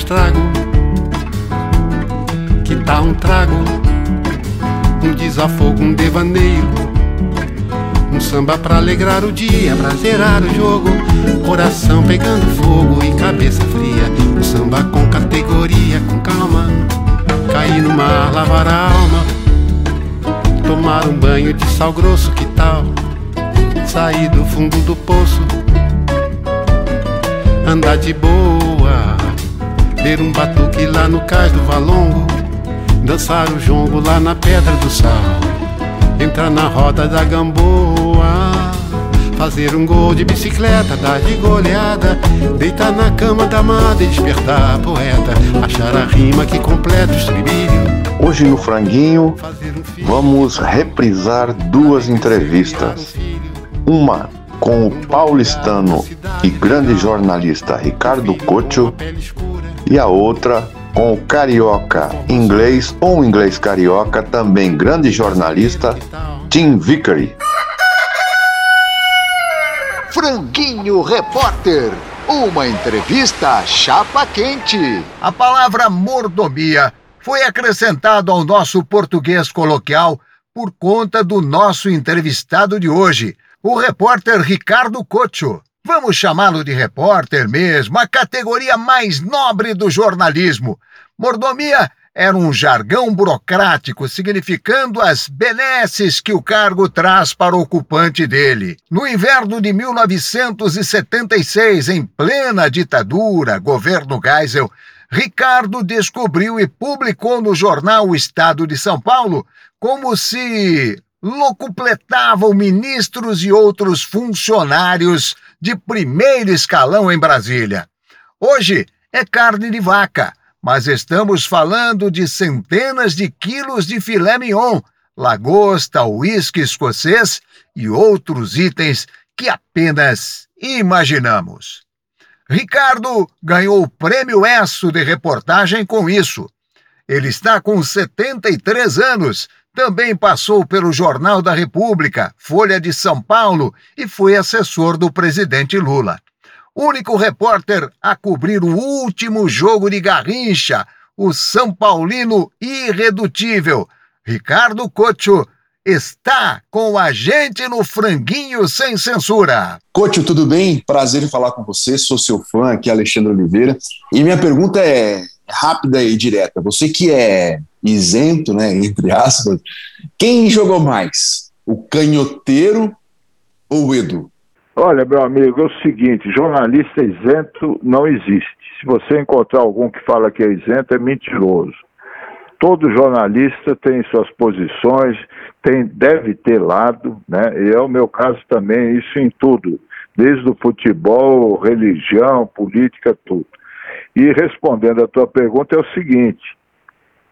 Estrago. Que tal um trago, um desafogo, um devaneio? Um samba pra alegrar o dia, pra zerar o jogo. Coração pegando fogo e cabeça fria. Um samba com categoria, com calma. Cair no mar, lavar a alma. Tomar um banho de sal grosso, que tal? sair do fundo do poço, andar de boa, ver um batuque lá no cais do Valongo, dançar o jongo lá na Pedra do Sal, entrar na roda da Gamboa. Fazer um gol de bicicleta, dar de goleada Deitar na cama da amada e despertar a poeta Achar a rima que completa o estribilho. Hoje no Franguinho vamos reprisar duas entrevistas. uma com o paulistano e grande jornalista Ricardo Cocho e a outra com o carioca inglês ou inglês carioca, também grande jornalista, Tim Vickery. Franguinho Repórter, uma entrevista chapa quente. A palavra mordomia foi acrescentada ao nosso português coloquial por conta do nosso entrevistado de hoje, o repórter Ricardo Cocho. Vamos chamá-lo de repórter mesmo, a categoria mais nobre do jornalismo. Mordomia era um jargão burocrático significando as benesses que o cargo traz para o ocupante dele. No inverno de 1976, em plena ditadura, governo Geisel, Ricardo descobriu e publicou no jornal O Estado de São Paulo como se locupletavam ministros e outros funcionários de primeiro escalão em Brasília. Hoje é carne de vaca, mas estamos falando de centenas de quilos de filé mignon, lagosta, uísque escocês e outros itens que apenas imaginamos. Ricardo ganhou o prêmio ESSO de reportagem com isso. Ele está com 73 anos também passou pelo Jornal da República, Folha de São Paulo e foi assessor do presidente Lula. Único repórter a cobrir o último jogo de Garrincha, o São Paulino irredutível, Ricardo Cocho, está com a gente no Franguinho Sem Censura. Cocho, tudo bem? Prazer em falar com você, sou seu fã aqui, Alexandre Oliveira. E minha pergunta é rápida e direta. Você que é isento, né, entre aspas, quem jogou mais? O canhoteiro ou o Edu? Olha, meu amigo, é o seguinte: jornalista isento não existe. Se você encontrar algum que fala que é isento, é mentiroso. Todo jornalista tem suas posições, tem, deve ter lado, né? E é o meu caso também, isso em tudo, desde o futebol, religião, política, tudo. E respondendo a tua pergunta, é o seguinte: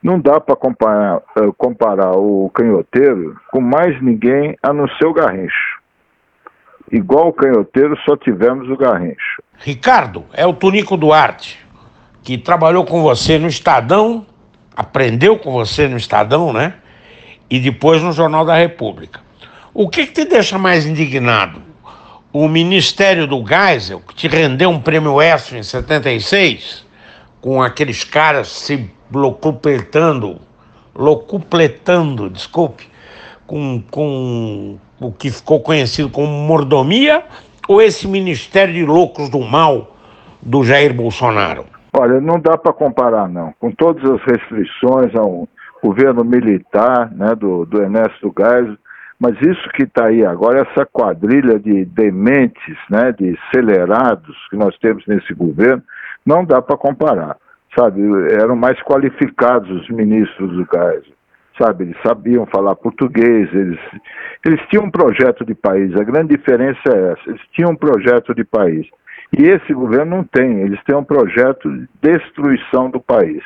não dá para comparar, eh, comparar o canhoteiro com mais ninguém a não ser o Garrincho. Igual o canhoteiro, só tivemos o Garrincho. Ricardo, é o Tonico Duarte, que trabalhou com você no Estadão, aprendeu com você no Estadão, né? E depois no Jornal da República. O que, que te deixa mais indignado? O Ministério do Geisel, que te rendeu um prêmio ESSO em 76, com aqueles caras se locupletando, locupletando, desculpe, com, com o que ficou conhecido como mordomia, ou esse Ministério de Loucos do Mal do Jair Bolsonaro? Olha, não dá para comparar, não. Com todas as restrições ao governo militar né, do, do Ernesto Geisel, mas isso que está aí agora, essa quadrilha de dementes, né, de acelerados que nós temos nesse governo, não dá para comparar. sabe, eram mais qualificados os ministros do Geisel, sabe, eles sabiam falar português, eles, eles tinham um projeto de país, a grande diferença é essa, eles tinham um projeto de país. E esse governo não tem, eles têm um projeto de destruição do país.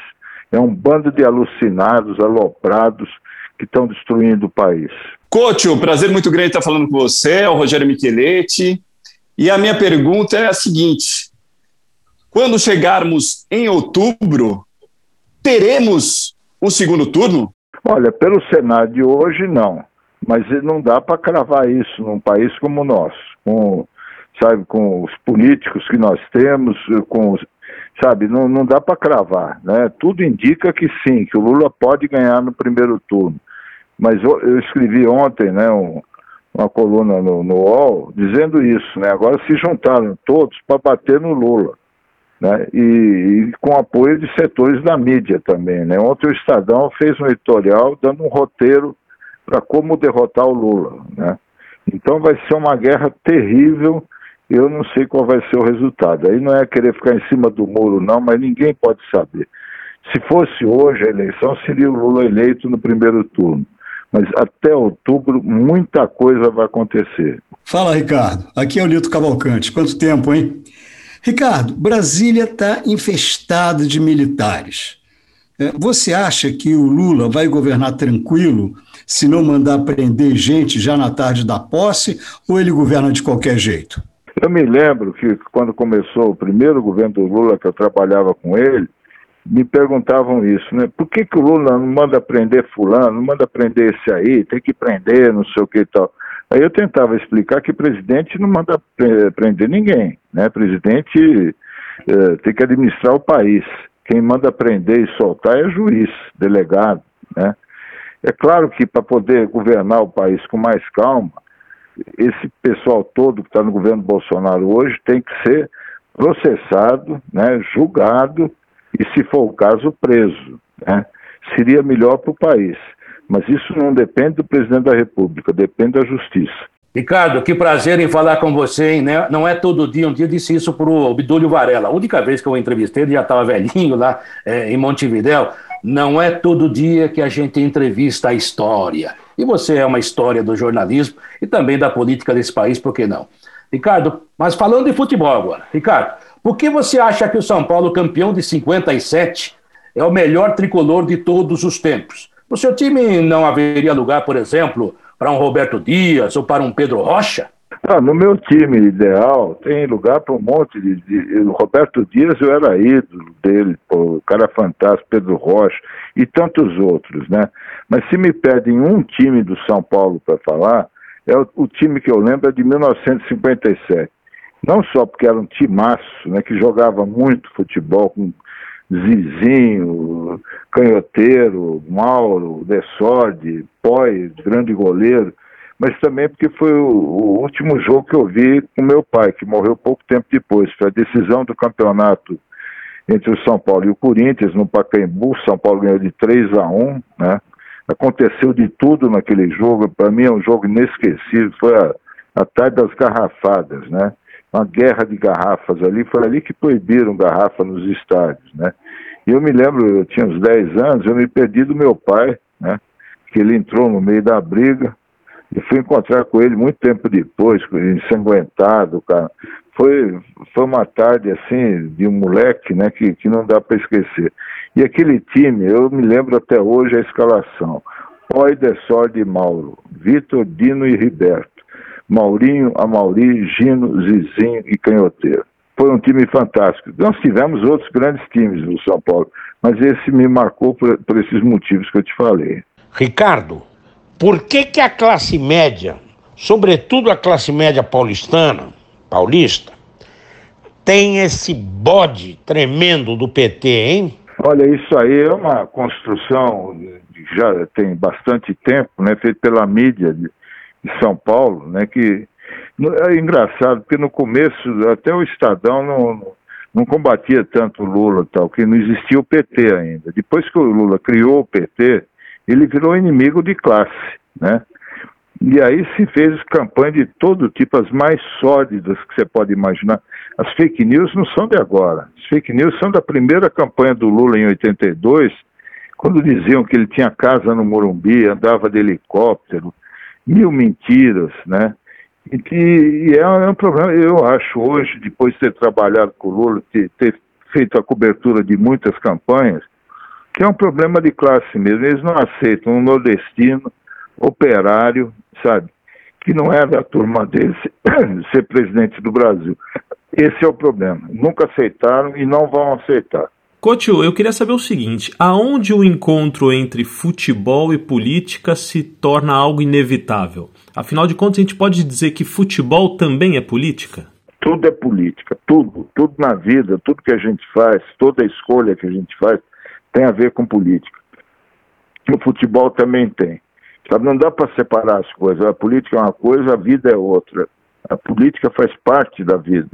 É um bando de alucinados, aloprados, que estão destruindo o país. Coach, prazer muito grande estar falando com você, é o Rogério Micheletti. E a minha pergunta é a seguinte: quando chegarmos em outubro, teremos um segundo turno? Olha, pelo cenário de hoje, não. Mas não dá para cravar isso num país como o nosso, com, sabe, com os políticos que nós temos, com os, sabe, não, não dá para cravar, né? Tudo indica que sim, que o Lula pode ganhar no primeiro turno. Mas eu, eu escrevi ontem, né, um, uma coluna no, no UOL dizendo isso, né? Agora se juntaram todos para bater no Lula né? E, e, com apoio de setores da mídia também. Né? Ontem o Estadão fez um editorial dando um roteiro para como derrotar o Lula. Né? Então vai ser uma guerra terrível. Eu não sei qual vai ser o resultado. Aí não é querer ficar em cima do muro, não, mas ninguém pode saber. Se fosse hoje a eleição, seria o Lula eleito no primeiro turno. Mas até outubro, muita coisa vai acontecer. Fala, Ricardo. Aqui é o Lito Cavalcante. Quanto tempo, hein? Ricardo, Brasília está infestada de militares. É, você acha que o Lula vai governar tranquilo se não mandar prender gente já na tarde da posse ou ele governa de qualquer jeito? Eu me lembro que quando começou o primeiro governo do Lula, que eu trabalhava com ele, me perguntavam isso, né? Por que, que o Lula não manda prender fulano, não manda prender esse aí, tem que prender, não sei o que e tal. Aí eu tentava explicar que presidente não manda prender ninguém, né? Presidente é, tem que administrar o país. Quem manda prender e soltar é juiz, delegado, né? É claro que para poder governar o país com mais calma, esse pessoal todo que está no governo Bolsonaro hoje tem que ser processado, né, julgado e, se for o caso, preso. Né? Seria melhor para o país. Mas isso não depende do presidente da República, depende da justiça. Ricardo, que prazer em falar com você, hein? Né? Não é todo dia, um dia disse isso para o Obdúlio Varela. A única vez que eu entrevistei, ele já estava velhinho lá é, em Montevidéu. Não é todo dia que a gente entrevista a história. E você é uma história do jornalismo e também da política desse país, por que não? Ricardo, mas falando de futebol agora. Ricardo, por que você acha que o São Paulo, campeão de 57, é o melhor tricolor de todos os tempos? No seu time não haveria lugar, por exemplo, para um Roberto Dias ou para um Pedro Rocha? Ah, no meu time ideal tem lugar para um monte de, de, Roberto Dias eu era ídolo dele, pô, o cara fantástico, Pedro Rocha e tantos outros, né? Mas se me pedem um time do São Paulo para falar, é o, o, time que eu lembro é de 1957. Não só porque era um timaço, né, que jogava muito futebol com Zizinho, Canhoteiro, Mauro, Desorde, Poi, grande goleiro, mas também porque foi o, o, último jogo que eu vi com meu pai, que morreu pouco tempo depois. Foi a decisão do campeonato entre o São Paulo e o Corinthians, no Pacaembu. São Paulo ganhou de 3 a 1 né? Aconteceu de tudo naquele jogo. Para mim é um jogo inesquecível. Foi a, a tarde das garrafadas, né? Uma guerra de garrafas ali, foi ali que proibiram garrafa nos estádios, né? E eu me lembro, eu tinha uns 10 anos, eu me perdi do meu pai, né? Que ele entrou no meio da briga e fui encontrar com ele muito tempo depois, ensanguentado, cara. Foi, foi uma tarde assim de um moleque, né, que, que não dá para esquecer. E aquele time, eu me lembro até hoje a escalação. Poi, Dessor de Mauro, Vitor, Dino e Riberto. Maurinho, Amauri, Gino, Zizinho e Canhoteiro. Foi um time fantástico. Nós tivemos outros grandes times no São Paulo, mas esse me marcou por, por esses motivos que eu te falei. Ricardo, por que, que a classe média, sobretudo a classe média paulistana, paulista, tem esse bode tremendo do PT, hein? Olha, isso aí é uma construção já tem bastante tempo, né, feita pela mídia de São Paulo, né, que é engraçado, porque no começo até o Estadão não, não combatia tanto o Lula tal, que não existia o PT ainda. Depois que o Lula criou o PT, ele virou inimigo de classe, né? E aí se fez campanha de todo tipo, as mais sórdidas que você pode imaginar. As fake news não são de agora. As fake news são da primeira campanha do Lula em 82, quando diziam que ele tinha casa no Morumbi, andava de helicóptero, mil mentiras, né? E, e é, é um problema, eu acho, hoje, depois de ter trabalhado com o Lula, ter, ter feito a cobertura de muitas campanhas, que é um problema de classe mesmo. Eles não aceitam um nordestino, operário, sabe, que não é da turma dele ser presidente do Brasil. Esse é o problema. Nunca aceitaram e não vão aceitar. Coutinho, eu queria saber o seguinte: aonde o encontro entre futebol e política se torna algo inevitável? Afinal de contas, a gente pode dizer que futebol também é política? Tudo é política, tudo, tudo na vida, tudo que a gente faz, toda escolha que a gente faz tem a ver com política. O futebol também tem. Sabe, não dá para separar as coisas. A política é uma coisa, a vida é outra. A política faz parte da vida.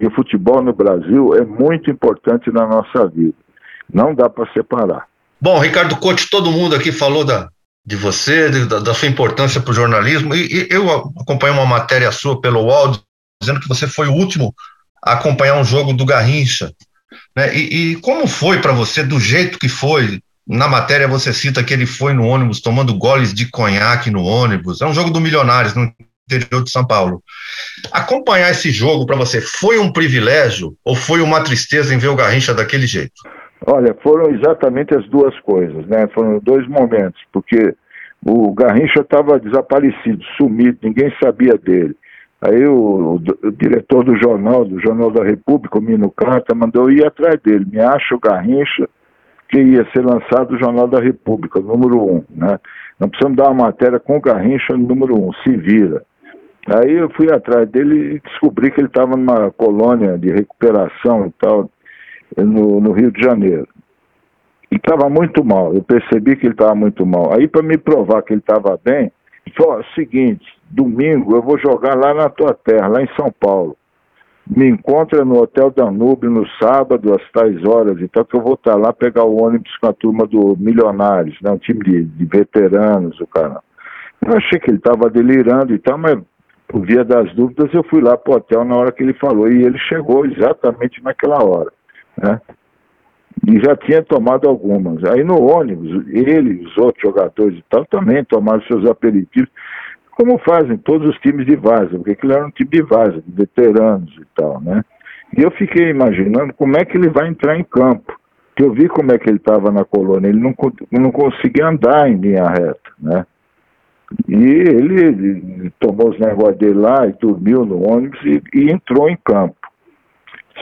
E o futebol no Brasil é muito importante na nossa vida. Não dá para separar. Bom, Ricardo Cote, todo mundo aqui falou da, de você, de, da, da, sua importância para o jornalismo, e, e, eu acompanhei uma matéria sua pelo UOL dizendo que você foi o último a acompanhar um jogo do Garrincha. Né? E, e como foi para você, do jeito que foi, na matéria você cita que ele foi no ônibus tomando goles de conhaque no ônibus. É um jogo do Milionários no interior de São Paulo. Acompanhar esse jogo para você foi um privilégio ou foi uma tristeza em ver o Garrincha daquele jeito? Olha, foram exatamente as duas coisas, né? Foram dois momentos, porque o Garrincha estava desaparecido, sumido, ninguém sabia dele. Aí o, o, o, diretor do jornal, do Jornal da República, o Mino Carta, mandou ir atrás dele. Me acha o Garrincha, que ia ser lançado o Jornal da República, número um, né? Nós precisamos dar uma matéria com o Garrincha número um, se vira. Aí eu fui atrás dele e descobri que ele estava numa colônia de recuperação e tal, no, no Rio de Janeiro. E estava muito mal, eu percebi que ele estava muito mal. Aí, para me provar que ele estava bem, falou: seguinte, domingo eu vou jogar lá na tua terra, lá em São Paulo me encontra no Hotel Danúbio no sábado, às tais horas, então que eu vou estar lá pegar o ônibus com a turma do Milionários, né, um time de, de veteranos, o cara. Eu achei que ele estava delirando e tal, mas por via das dúvidas eu fui lá pro hotel na hora que ele falou e ele chegou exatamente naquela hora, né? E já tinha tomado algumas. Aí no ônibus, ele os outros jogadores e tal também tomaram seus aperitivos como fazem todos os times de Vaza, porque aquilo era um time de Vaza, de veteranos e tal, né? E eu fiquei imaginando como é que ele vai entrar em campo. Que eu vi como é que ele estava na colônia, ele não, não conseguia andar em linha reta, né? E ele, ele tomou os negócios dele lá e dormiu no ônibus e, e entrou em campo.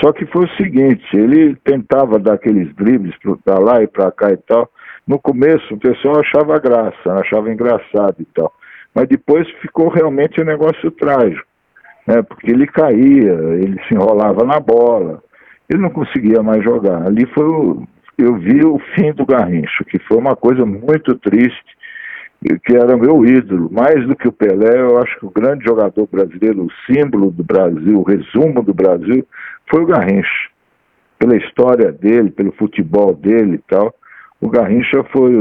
Só que foi o seguinte, ele tentava dar aqueles dribles para lá e para cá e tal. No começo o pessoal achava graça, achava engraçado e tal. Mas depois ficou realmente um negócio trágico, né? porque ele caía, ele se enrolava na bola, ele não conseguia mais jogar. Ali foi o, eu vi o fim do Garrincha, que foi uma coisa muito triste, que era meu ídolo. Mais do que o Pelé, eu acho que o grande jogador brasileiro, o símbolo do Brasil, o resumo do Brasil, foi o Garrincha. Pela história dele, pelo futebol dele e tal. O Garrincha foi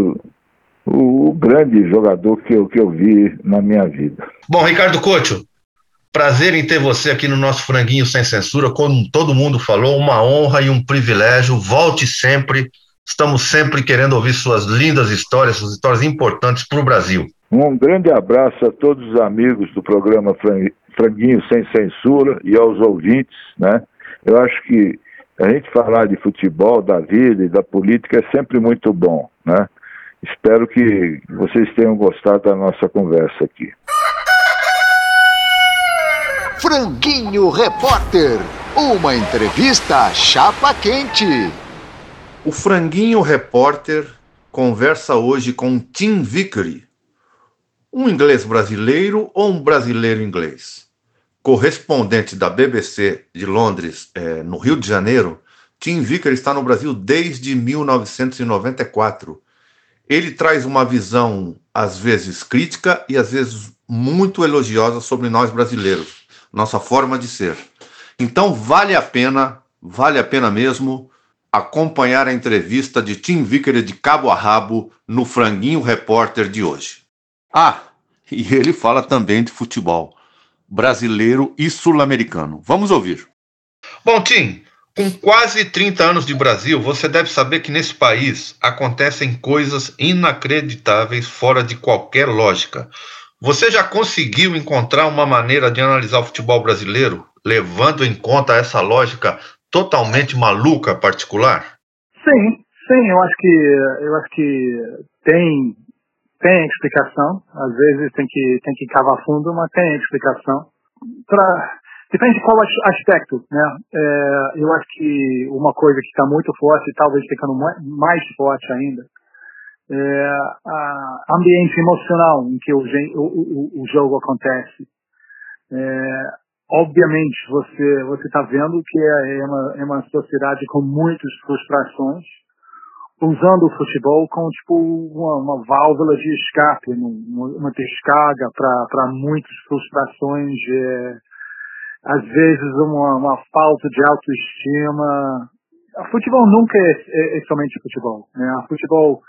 o, grande jogador que eu, que eu vi na minha vida. Bom, Ricardo Couto, prazer em ter você aqui no nosso Franguinho Sem Censura. Como todo mundo falou, uma honra e um privilégio. Volte sempre. Estamos sempre querendo ouvir suas lindas histórias, suas histórias importantes para o Brasil. Um grande abraço a todos os amigos do programa Franguinho Sem Censura e aos ouvintes, né? Eu acho que a gente falar de futebol, da vida e da política é sempre muito bom, né? Espero que vocês tenham gostado da nossa conversa aqui. Franguinho Repórter, uma entrevista chapa quente. O Franguinho Repórter conversa hoje com Tim Vickery, um inglês brasileiro ou um brasileiro inglês. Correspondente da BBC de Londres, é, no Rio de Janeiro, Tim Vickery está no Brasil desde 1994 ele traz uma visão, às vezes crítica e às vezes muito elogiosa sobre nós brasileiros, nossa forma de ser. Então vale a pena, vale a pena mesmo acompanhar a entrevista de Tim Vicker de cabo a rabo no Franguinho Repórter de hoje. Ah, E ele fala também de futebol brasileiro e sul-americano. Vamos ouvir. Bom, Tim, com quase 30 anos de Brasil, você deve saber que nesse país acontecem coisas inacreditáveis fora de qualquer lógica. Você já conseguiu encontrar uma maneira de analisar o futebol brasileiro levando em conta essa lógica totalmente maluca particular? Sim, sim, eu acho que eu acho que tem tem explicação. Às vezes tem que tem que cavar fundo, mas tem explicação. Depende de qual aspecto, né? É, eu acho que uma coisa que está muito forte, talvez ficando mais forte ainda, é a ambiente emocional em que o, o, o jogo acontece. É, obviamente você você está vendo que é, é uma, é uma sociedade com muitas frustrações usando o futebol como tipo uma, uma válvula de escape, uma, descarga para muitas frustrações, é, às vezes uma, uma falta de autoestima. O futebol nunca é, é, é somente futebol. Né? O futebol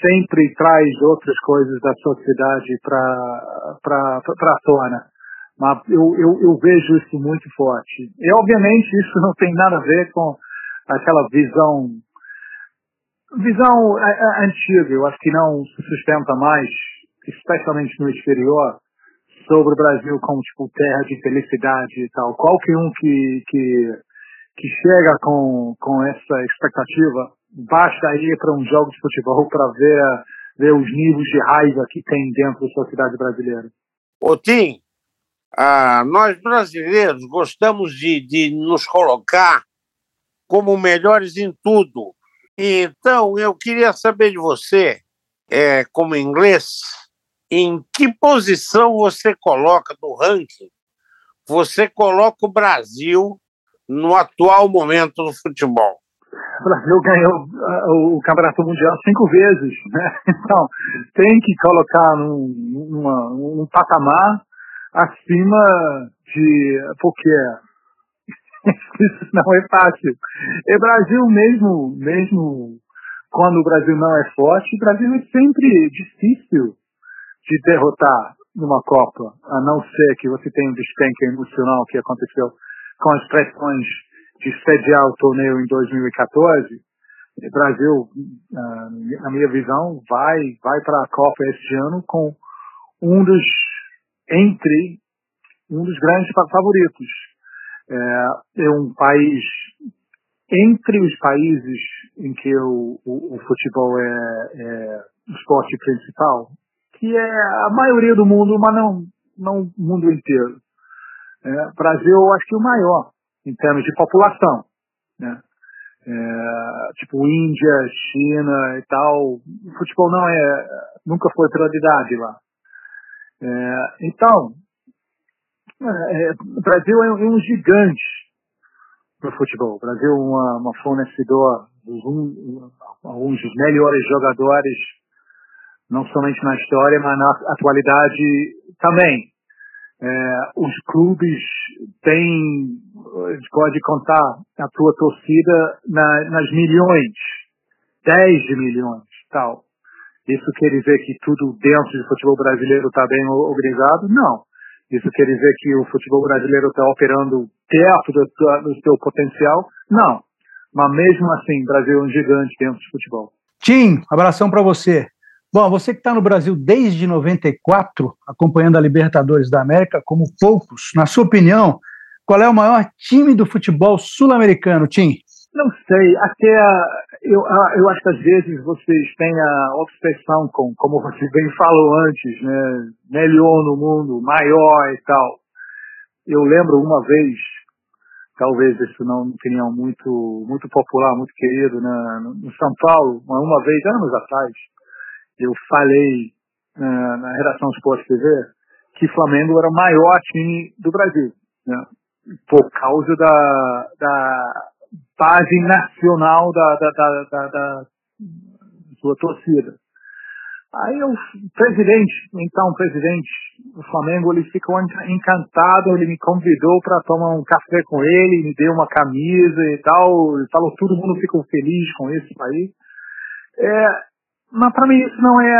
sempre traz outras coisas da sociedade para a tona. Mas eu, eu, eu vejo isso muito forte. E obviamente isso não tem nada a ver com aquela visão visão é, é, antiga, eu acho que não se sustenta mais, especialmente no exterior, sobre o Brasil como tipo terra de felicidade e tal. Qualquer um que, que, que chega com, com essa expectativa, basta ir para um jogo de futebol para ver, ver os níveis de raiva que tem dentro da sociedade brasileira. Ô Tim, ah, nós brasileiros gostamos de, de nos colocar como melhores em tudo. Então, eu queria saber de você, é, como inglês, em que posição você coloca do ranking? Você coloca o Brasil no atual momento do futebol? O Brasil ganhou uh, o Campeonato Mundial cinco vezes, né? Então, tem que colocar num, numa, num patamar acima de. Porque isso não é fácil. E Brasil mesmo, mesmo quando o Brasil não é forte, o Brasil é sempre difícil de derrotar numa Copa, a não ser que você tenha um despenque emocional que aconteceu com as pressões de sediar o torneio em 2014. O Brasil, ah, na minha visão, vai, vai para a Copa este ano com um dos, entre, um dos grandes favoritos é, é um país entre os países em que o, o, o futebol é, é, o esporte principal, que é a maioria do mundo, mas não, não o mundo inteiro. É, Brasil, eu acho que o maior em termos de população. Né? É, tipo Índia, China e tal. O futebol não é, nunca foi prioridade lá. É, então, é, é, o Brasil é um, é gigante no futebol. O Brasil é uma, uma fornecedor dos um, alguns dos melhores jogadores, não somente na história, mas na atualidade também. É, os clubes têm, pode contar a tua torcida na, nas milhões, 10 de milhões, tal. Isso quer dizer que tudo dentro do futebol brasileiro está bem organizado? Não. Isso quer dizer que o futebol brasileiro está operando perto do, do seu potencial? Não. Mas mesmo assim, o Brasil é um gigante dentro do futebol. Tim, abração para você. Bom, você que está no Brasil desde 94, acompanhando a Libertadores da América, como poucos, na sua opinião, qual é o maior time do futebol sul-americano, Tim? Não sei, até eu, eu acho que às vezes vocês têm a obsessão com, como você bem falou antes, né, melhor no mundo, maior e tal. Eu lembro uma vez, talvez isso não tenha muito, muito popular, muito querido, né, no São Paulo, uma vez, anos atrás, eu falei né, na redação Sport TV que Flamengo era o maior time do Brasil, né, por causa da, da base nacional da, da, da, da, da sua torcida. Aí o presidente, então o presidente do Flamengo, ele ficou encantado, ele me convidou para tomar um café com ele, me deu uma camisa e tal, ele falou todo mundo ficou feliz com isso aí. É, mas para mim isso não é,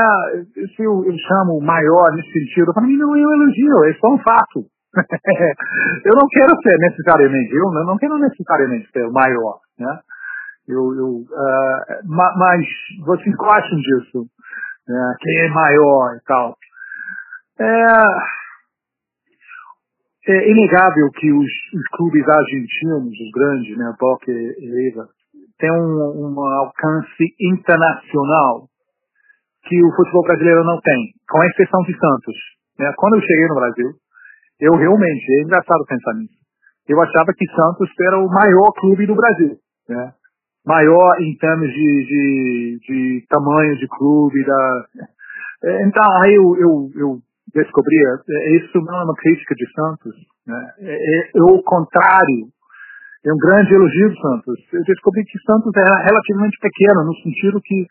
isso eu, eu chamo maior nesse sentido, para mim não é um elogio, é só um fato. eu não quero ser necessariamente, eu não quero necessariamente ser o maior, né? Eu, eu, uh, mas vocês gostam disso, né? quem é maior e tal. É, é inegável que os, os, clubes argentinos, os grandes, né, Boca e River, têm um, um alcance internacional que o futebol brasileiro não tem, com exceção de Santos. Né? Quando eu cheguei no Brasil, eu realmente, é engraçado pensar nisso, eu achava que Santos era o maior clube do Brasil. Né? Maior em termos de, de, de tamanho de clube. Da... É, então, aí eu, eu, eu descobri, é, isso não é uma crítica de Santos, né? é, é, é o contrário, é um grande elogio de Santos. Eu descobri que Santos é relativamente pequeno, no sentido que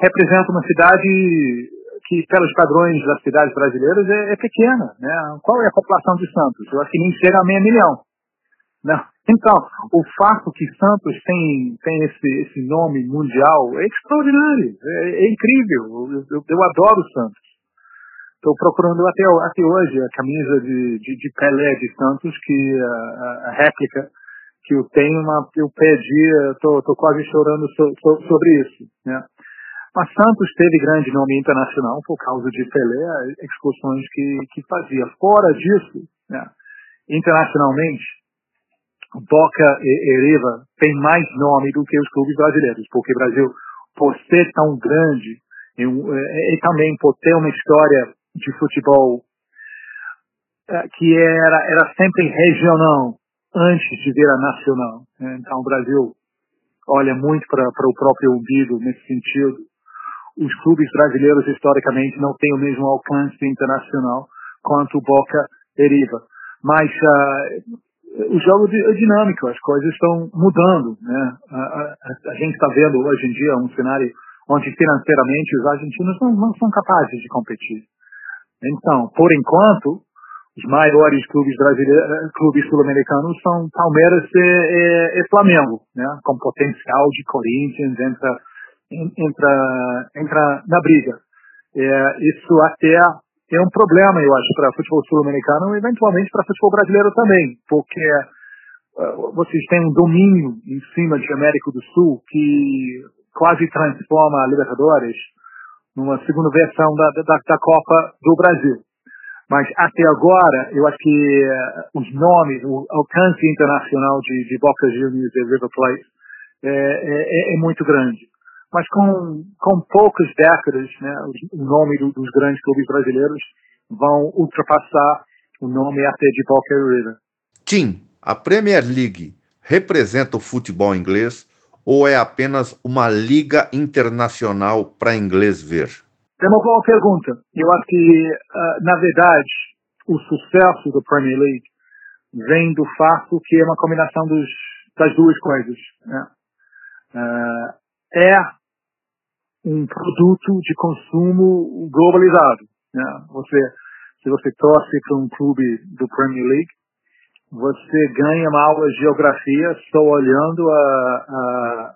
representa uma cidade que, pelos padrões das cidades brasileiras, é, é, pequena. Né? Qual é a população de Santos? Eu acho que nem chega a meio milhão. Não. Então, o fato que Santos tem, tem esse, esse nome mundial é extraordinário, é, é incrível. Eu, eu, eu, adoro Santos. Estou procurando até, até hoje a camisa de, de, de Pelé de Santos, que a, a, réplica que eu tenho, uma, eu pedi, estou quase chorando so, so, sobre isso. Né? Mas Santos teve grande nome internacional por causa de Pelé, excursões que, que fazia. Fora disso, né, internacionalmente, Boca e Ereva tem mais nome do que os clubes brasileiros, porque o Brasil, por ser tão grande, e, e, e também por ter uma história de futebol é, que era, era sempre regional antes de vir a nacional. Né? Então o Brasil olha muito para o próprio umbigo nesse sentido os clubes brasileiros historicamente não têm o mesmo alcance internacional quanto o Boca e River. Mas uh, o jogo é dinâmico, as coisas estão mudando. Né? A, a, a gente está vendo hoje em dia um cenário onde financeiramente os argentinos não, não são capazes de competir. Então, por enquanto, os maiores clubes brasileiros, clubes sul-americanos são Palmeiras e, e, e Flamengo, né? com potencial de Corinthians, entra entra, entra na briga. É, isso até é um problema, eu acho, para futebol sul-americano e eventualmente para futebol brasileiro também, porque uh, vocês têm um domínio em cima de América do Sul que quase transforma a Libertadores numa segunda versão da, da, da Copa do Brasil. Mas até agora, eu acho que uh, os nomes, o alcance internacional de, de Boca Juniors e River Plate é, é, é muito grande mas com, com poucas décadas, né, o nome do, dos grandes clubes brasileiros vão ultrapassar o nome até de Boca River. Tim, a Premier League representa o futebol inglês ou é apenas uma liga internacional para inglês ver? É uma boa pergunta. Eu acho que, uh, na verdade, o sucesso do Premier League vem do fato que é uma combinação dos, das duas coisas. Né? Uh, é um produto de consumo globalizado. Né? Você, se você torce para um clube do Premier League, você ganha uma aula de geografia só olhando a, a,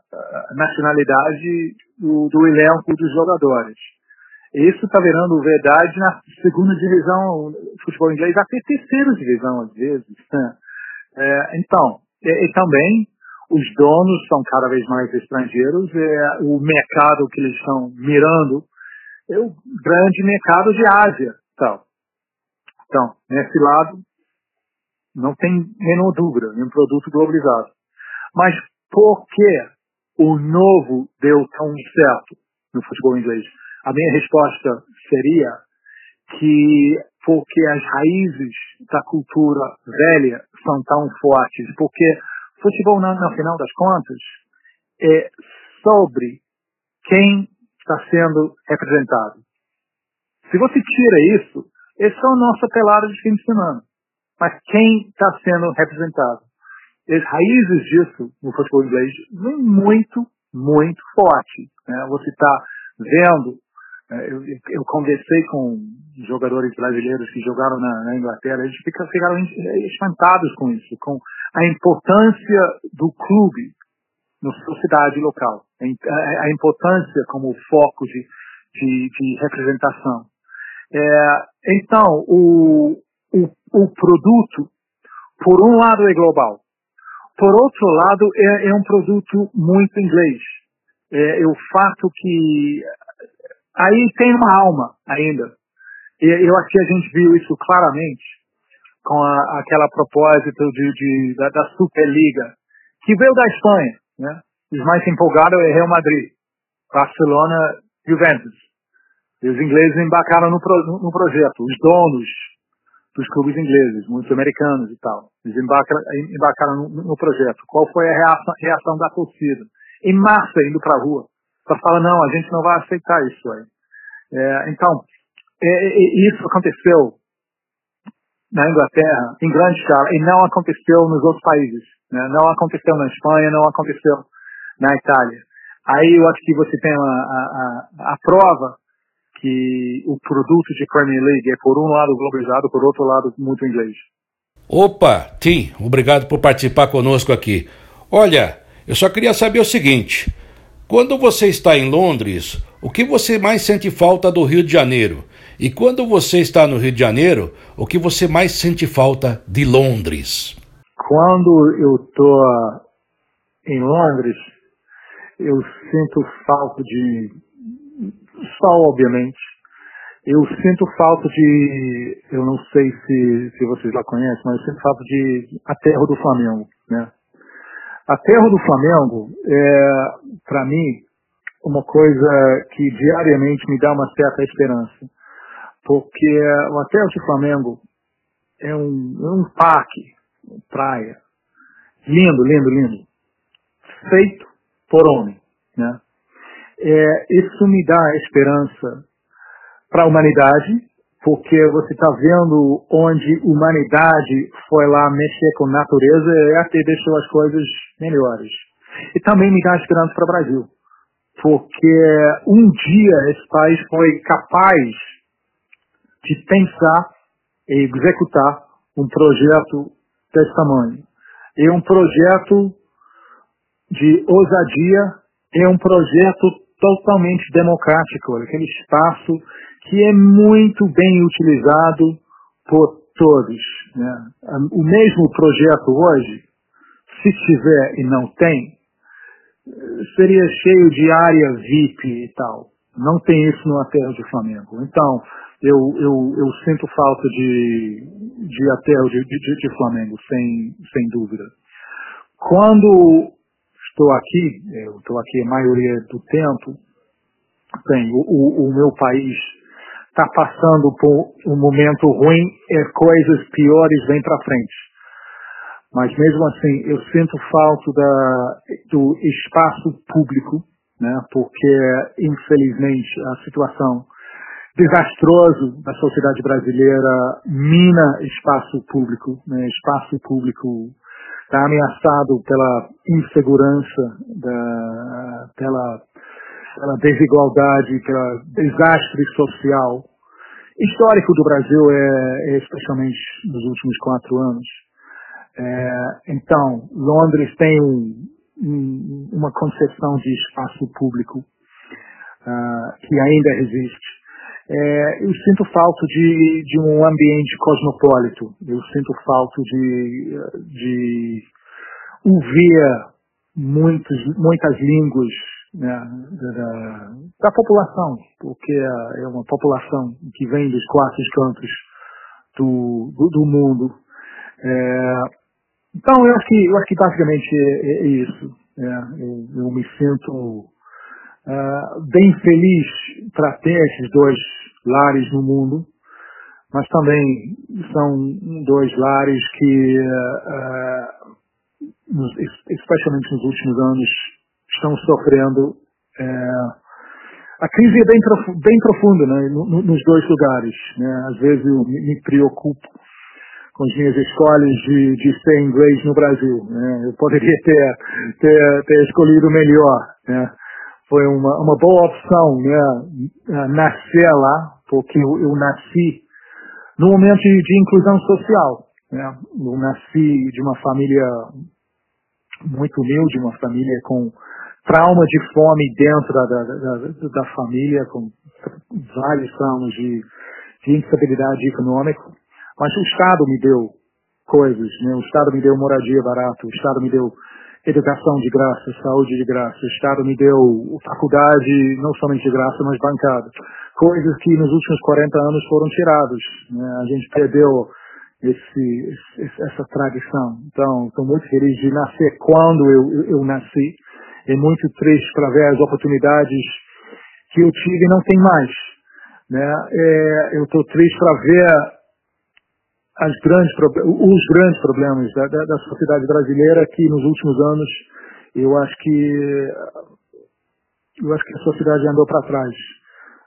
a nacionalidade do, do, elenco dos jogadores. Isso está virando verdade na segunda divisão do futebol inglês, até terceira divisão às vezes. Né? É, então, e, e também os donos são cada vez mais estrangeiros, é, o mercado que eles estão mirando é o grande mercado de Ásia. Então, então nesse lado, não tem menor dúvida, é um produto globalizado. Mas por que o novo deu tão certo no futebol inglês? A minha resposta seria que porque as raízes da cultura velha são tão fortes, porque Futebol, no, no final das contas, é sobre quem está sendo representado. Se você tira isso, é só nossa pelada de fim de semana. Mas quem está sendo representado? As raízes disso no futebol inglês vem muito, muito forte. Né? Você está vendo eu, eu, conversei com jogadores brasileiros que jogaram na, na Inglaterra, eles ficaram espantados com isso, com a importância do clube na sociedade local, a, a importância como foco de, de, de representação. É, então, o, o, o, produto, por um lado, é global. Por outro lado, é, é um produto muito inglês. É, é, o fato que aí tem uma alma ainda. E eu acho que a gente viu isso claramente com a, aquela propósito de, de da, da, Superliga, que veio da Espanha. Né? Os mais empolgados é Real Madrid, Barcelona, Juventus. E os ingleses embarcaram no, pro, no projeto, os donos dos clubes ingleses, muitos americanos e tal. Eles embarcaram, embarcaram no, no, projeto. Qual foi a reação, reação da torcida? Em massa, indo para a rua, para falar, não, a gente não vai aceitar isso aí. É, então, é, é, isso aconteceu na Inglaterra em grande escala e não aconteceu nos outros países. Né? Não aconteceu na Espanha, não aconteceu na Itália. Aí eu acho que você tem a, a, a, a prova que o produto de Premier League é por um lado globalizado, por outro lado muito inglês. Opa, Tim, obrigado por participar conosco aqui. Olha, eu só queria saber o seguinte: quando você está em Londres, o que você mais sente falta do Rio de Janeiro? E quando você está no Rio de Janeiro, o que você mais sente falta de Londres? Quando eu estou em Londres, eu sinto falta de sol, obviamente. Eu sinto falta de, eu não sei se, se vocês já conhecem, mas eu sinto falta de Aterro do Flamengo, né? Aterro do Flamengo é, para mim, uma coisa que diariamente me dá uma certa esperança, porque o Aterro do Flamengo é um, é um parque, praia, lindo, lindo, lindo, feito por homem, né? é, isso me dá esperança para a humanidade, porque você está vendo onde humanidade foi lá mexer com natureza e até deixou as coisas melhores. E também me dá esperança para o Brasil, porque um dia esse país foi capaz de pensar e executar um projeto desse tamanho. E um projeto de ousadia, é um projeto totalmente democrático, aquele espaço que é muito bem utilizado por todos. Né? O mesmo projeto hoje, se tiver e não tem, seria cheio de área VIP e tal. Não tem isso no aterro de Flamengo. Então, eu, eu, eu sinto falta de, de aterro de, de, de Flamengo, sem, sem dúvida. Quando estou aqui, eu estou aqui a maioria do tempo, bem, o, o meu país está passando por um momento ruim, é, coisas piores vêm para frente. Mas mesmo assim, eu sinto falta da, do espaço público, né, porque infelizmente a situação desastrosa da sociedade brasileira mina espaço público, né, espaço público está ameaçado pela insegurança, da, pela, pela desigualdade, pelo desastre social histórico do Brasil, é, é especialmente nos últimos quatro anos. É, então, Londres tem um, um, uma concepção de espaço público uh, que ainda existe. É, eu sinto falta de, de um ambiente cosmopolito. Eu sinto falta de, de ouvir muitos, muitas línguas né, da, da, população, porque é uma população que vem dos quatro cantos do, do, do mundo. É, então, eu acho que, eu acho que basicamente é, é isso. É, eu, eu, me sinto uh, bem feliz para ter esses dois lares no mundo, mas também são dois lares que, uh, nos, especialmente nos últimos anos, estão sofrendo. É, a crise é bem, bem profunda né, nos dois lugares. Né? Às vezes eu me preocupo com as minhas escolhas de, de ser inglês no Brasil. Né? Eu poderia ter, ter, ter escolhido melhor. Né? Foi uma, uma boa opção né? nascer lá, porque eu, eu nasci no momento de, de inclusão social. Né? Eu nasci de uma família muito humilde, uma família com trauma de fome dentro da, da, da, da família, com vários anos de, de instabilidade econômica, mas o Estado me deu coisas, né? o Estado me deu moradia barata, o Estado me deu educação de graça, saúde de graça, o Estado me deu faculdade não somente de graça, mas bancada. Coisas que nos últimos 40 anos foram tiradas. Né? A gente perdeu esse, essa tradição. Então, estou muito feliz de nascer quando eu, eu, eu nasci. É muito triste para ver as oportunidades que eu tive e não tem mais. Né? É, eu estou triste para ver grandes, os grandes problemas da, da, da, sociedade brasileira que nos últimos anos eu acho que eu acho que a sociedade andou para trás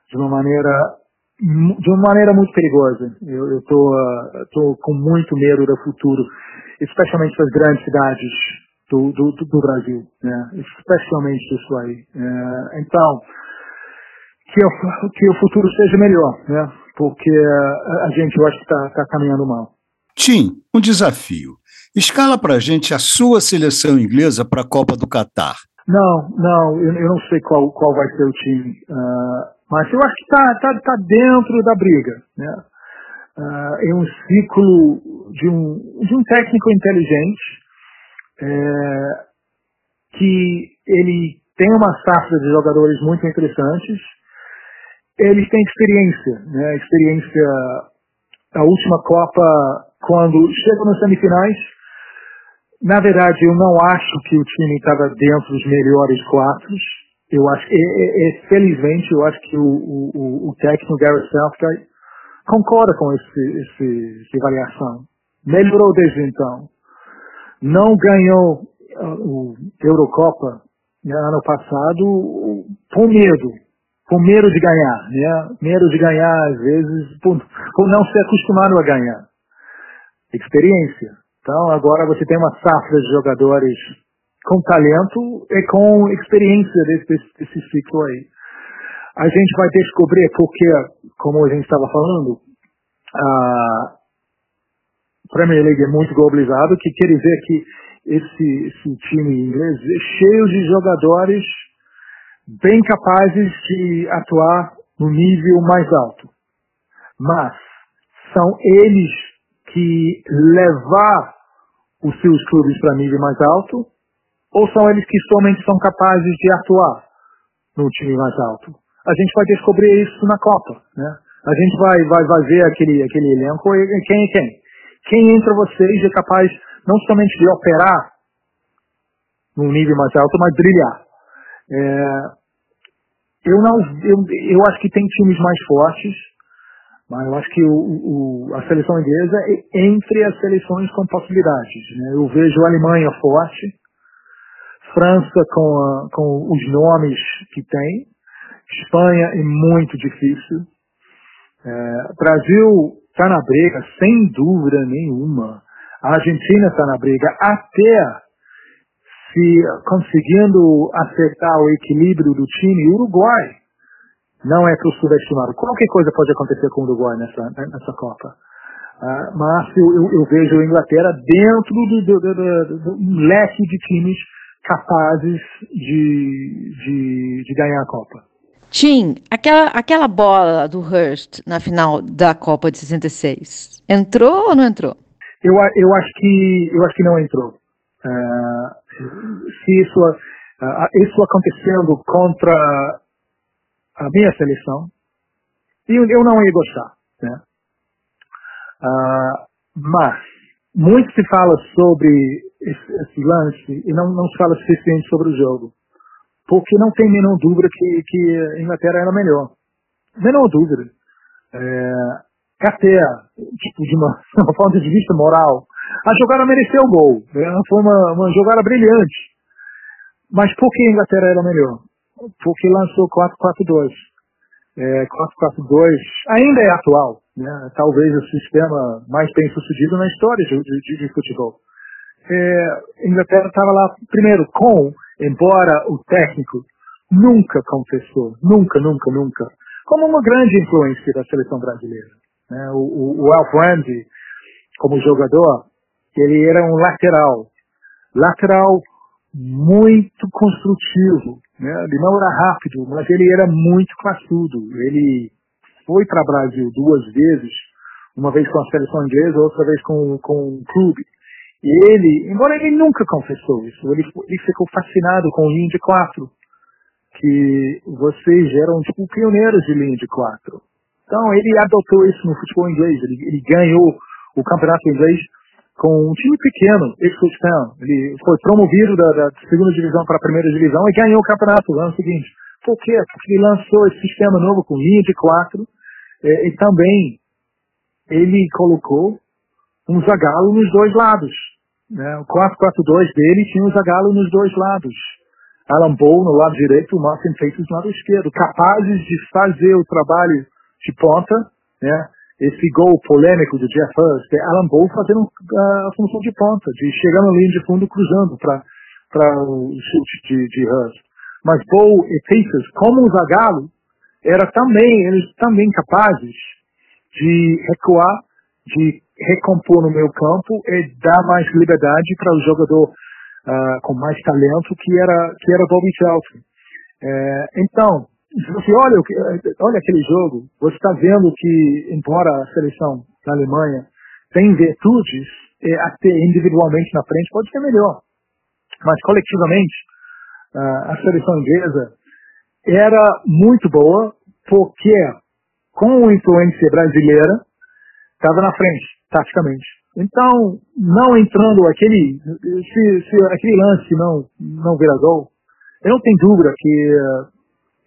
de uma maneira de uma maneira muito perigosa. Eu estou com muito medo do futuro, especialmente das grandes cidades do, do, do Brasil, né? especialmente isso aí. É, então, que, o, que o futuro seja melhor, né? porque a, gente, eu acho que está tá caminhando mal. Tim, um desafio. Escala para a gente a sua seleção inglesa para a Copa do Catar. Não, não, eu, eu, não sei qual, qual vai ser o time, uh, mas eu acho que está tá, tá dentro da briga. Né? Uh, é um ciclo de um, de um técnico inteligente é, que ele tem uma safra de jogadores muito interessantes eles têm experiência, né? Experiência da última Copa, quando chegam nas semifinais. Na verdade, eu não acho que o time estava dentro dos melhores quatro. Eu acho, é, é, é, felizmente, eu acho que o, o, o técnico Gareth Southgate concorda com esse, esse, essa avaliação. Melhorou desde então. Não ganhou uh, o Eurocopa né, ano passado com medo com medo de ganhar, né? Medo de ganhar, às vezes, por, por não ser acostumado a ganhar. Experiência. Então, agora você tem uma safra de jogadores com talento e com experiência desse, desse, ciclo aí. A gente vai descobrir porque, como a gente estava falando, a Premier League é muito globalizado, que quer dizer que esse, esse time inglês é cheio de jogadores bem capazes de atuar no nível mais alto. Mas são eles que levar os seus clubes para nível mais alto ou são eles que somente são capazes de atuar no time mais alto? A gente vai descobrir isso na Copa, né? A gente vai, vai, vai ver aquele, aquele elenco e quem é quem. Quem entre vocês é capaz não somente de operar num nível mais alto, mas brilhar. É, eu não, eu, eu acho que tem times mais fortes, mas eu acho que o, o, a seleção inglesa é entre as seleções com possibilidades. Né? Eu vejo a Alemanha forte, França com, a, com os nomes que tem, Espanha é muito difícil, é, Brasil está na briga, sem dúvida nenhuma. A Argentina está na briga, até se conseguindo acertar o equilíbrio do time, o Uruguai não é para o subestimado. Qualquer coisa pode acontecer com o Uruguai nessa, nessa Copa. Uh, mas eu, eu, eu, vejo a Inglaterra dentro do, do, do, do, leque de times capazes de, de, de ganhar a Copa. Tim, aquela, aquela bola do Hurst na final da Copa de 66, entrou ou não entrou? Eu, eu, acho, que, eu acho que não entrou. Uh, se isso, uh, isso acontecendo contra a minha seleção, eu, eu não ia gostar. Né? Uh, mas, muito se fala sobre esse, esse, lance e não, não se fala suficiente sobre o jogo. Porque não tem nenhuma dúvida que, que a Inglaterra era melhor. Menor dúvida. É, até, tipo, de uma, uma ponto de vista moral, a jogada mereceu o gol. Né? Foi uma, uma jogada brilhante. Mas por que a Inglaterra era melhor? Porque lançou 4-4-2. É, 4-4-2 ainda é atual. Né? Talvez o sistema mais bem sucedido na história de, de, de futebol. É, a Inglaterra estava lá, primeiro, com, embora o técnico nunca confessou, nunca, nunca, nunca, como uma grande influência da seleção brasileira. Né? O, o, o Alf Ramsey, como jogador, ele era um lateral. Lateral muito construtivo. Né? Ele não era rápido, mas ele era muito classudo. Ele foi para o Brasil duas vezes, uma vez com a seleção inglesa, outra vez com, com o clube. E ele, embora ele nunca confessou isso, ele, ele ficou fascinado com linha de quatro, que vocês eram tipo pioneiros de linha de quatro. Então ele adotou isso no futebol inglês, ele, ele ganhou o campeonato inglês com um time pequeno, Ipswich Town. Ele foi promovido da, da, segunda divisão para a primeira divisão e ganhou o campeonato no ano seguinte. Por quê? Porque ele lançou esse sistema novo com linha de quatro é, e também ele colocou um Zagalo nos dois lados. Né? O 4-4-2 dele tinha um Zagalo nos dois lados. Alan Bow no lado direito, o Martin Feitos no lado esquerdo, capazes de fazer o trabalho de ponta, né? esse gol polêmico do Jeff Hurst, é Alan Bow fazendo a função de ponta, de chegar na linha de fundo cruzando para o chute de, de Hurst. Mas Bow e Pacers, como o Zagallo, era também, eles também capazes de recuar, de recompor no meu campo e dar mais liberdade para o jogador uh, com mais talento que era que era Bobby Charlton. É, então, você olha, olha aquele jogo, você está vendo que, embora a seleção da Alemanha tenha virtudes, é, até individualmente na frente pode ser melhor. Mas coletivamente, a seleção inglesa era muito boa, porque com a influência brasileira, estava na frente, taticamente. Então, não entrando aquele, se, se aquele lance não, não virar gol, eu não tenho dúvida que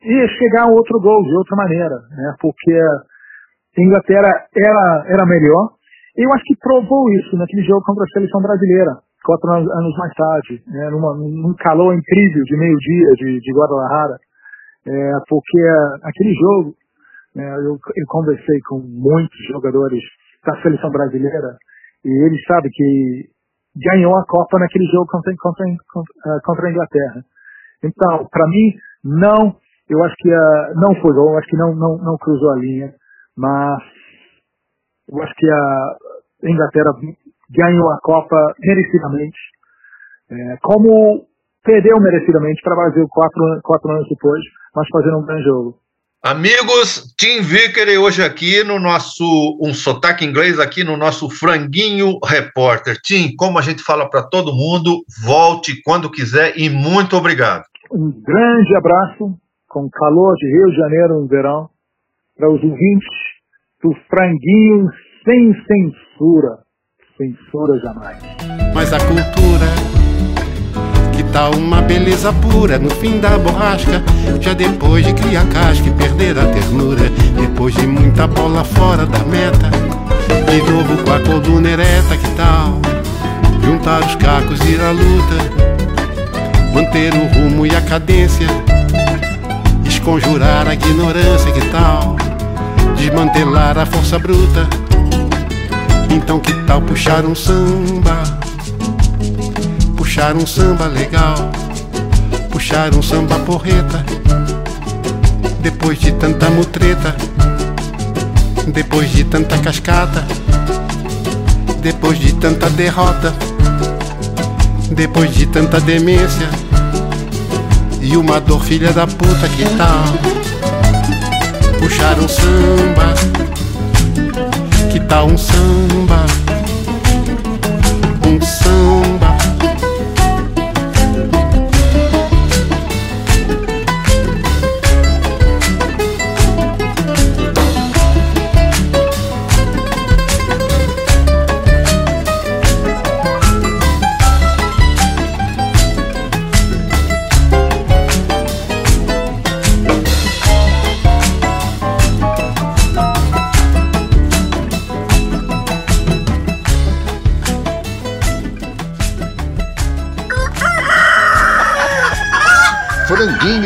ia chegar a outro gol de outra maneira, né? Porque a Inglaterra era, era melhor. Eu acho que provou isso naquele jogo contra a seleção brasileira, quatro anos mais tarde, né? Numa, num calor incrível de meio-dia de, de Guadalajara. É, porque aquele jogo, né, eu, eu conversei com muitos jogadores da seleção brasileira e eles sabem que ganhou a Copa naquele jogo contra, contra, contra, contra a Inglaterra. Então, para mim, não eu acho que uh, não foi gol, acho que não, não, não cruzou a linha, mas eu acho que a Inglaterra ganhou a Copa merecidamente, é, como perdeu merecidamente para o Brasil quatro, quatro anos depois, mas fazendo um grande jogo. Amigos, Tim Vickery hoje aqui no nosso, um sotaque inglês aqui no nosso Franguinho Repórter. Tim, como a gente fala para todo mundo, volte quando quiser e muito obrigado. Um grande abraço com calor de Rio de Janeiro no verão, para os ouvintes do franguinho sem censura. Censura jamais. Mas a cultura, tal uma beleza pura no fim da borrasca? Já depois de criar casca e perder a ternura, depois de muita bola fora da meta, de novo com a coluna ereta, que tal? Juntar os cacos e ir à luta, manter o rumo e a cadência Desconjurar a ignorância, que tal? Desmantelar a força bruta. Então que tal puxar um samba? Puxar um samba legal. Puxar um samba porreta. Depois de tanta mutreta. Depois de tanta cascata. Depois de tanta derrota. Depois de tanta demência e uma dor filha da puta que tal Puxar um samba Que tal um samba Um samba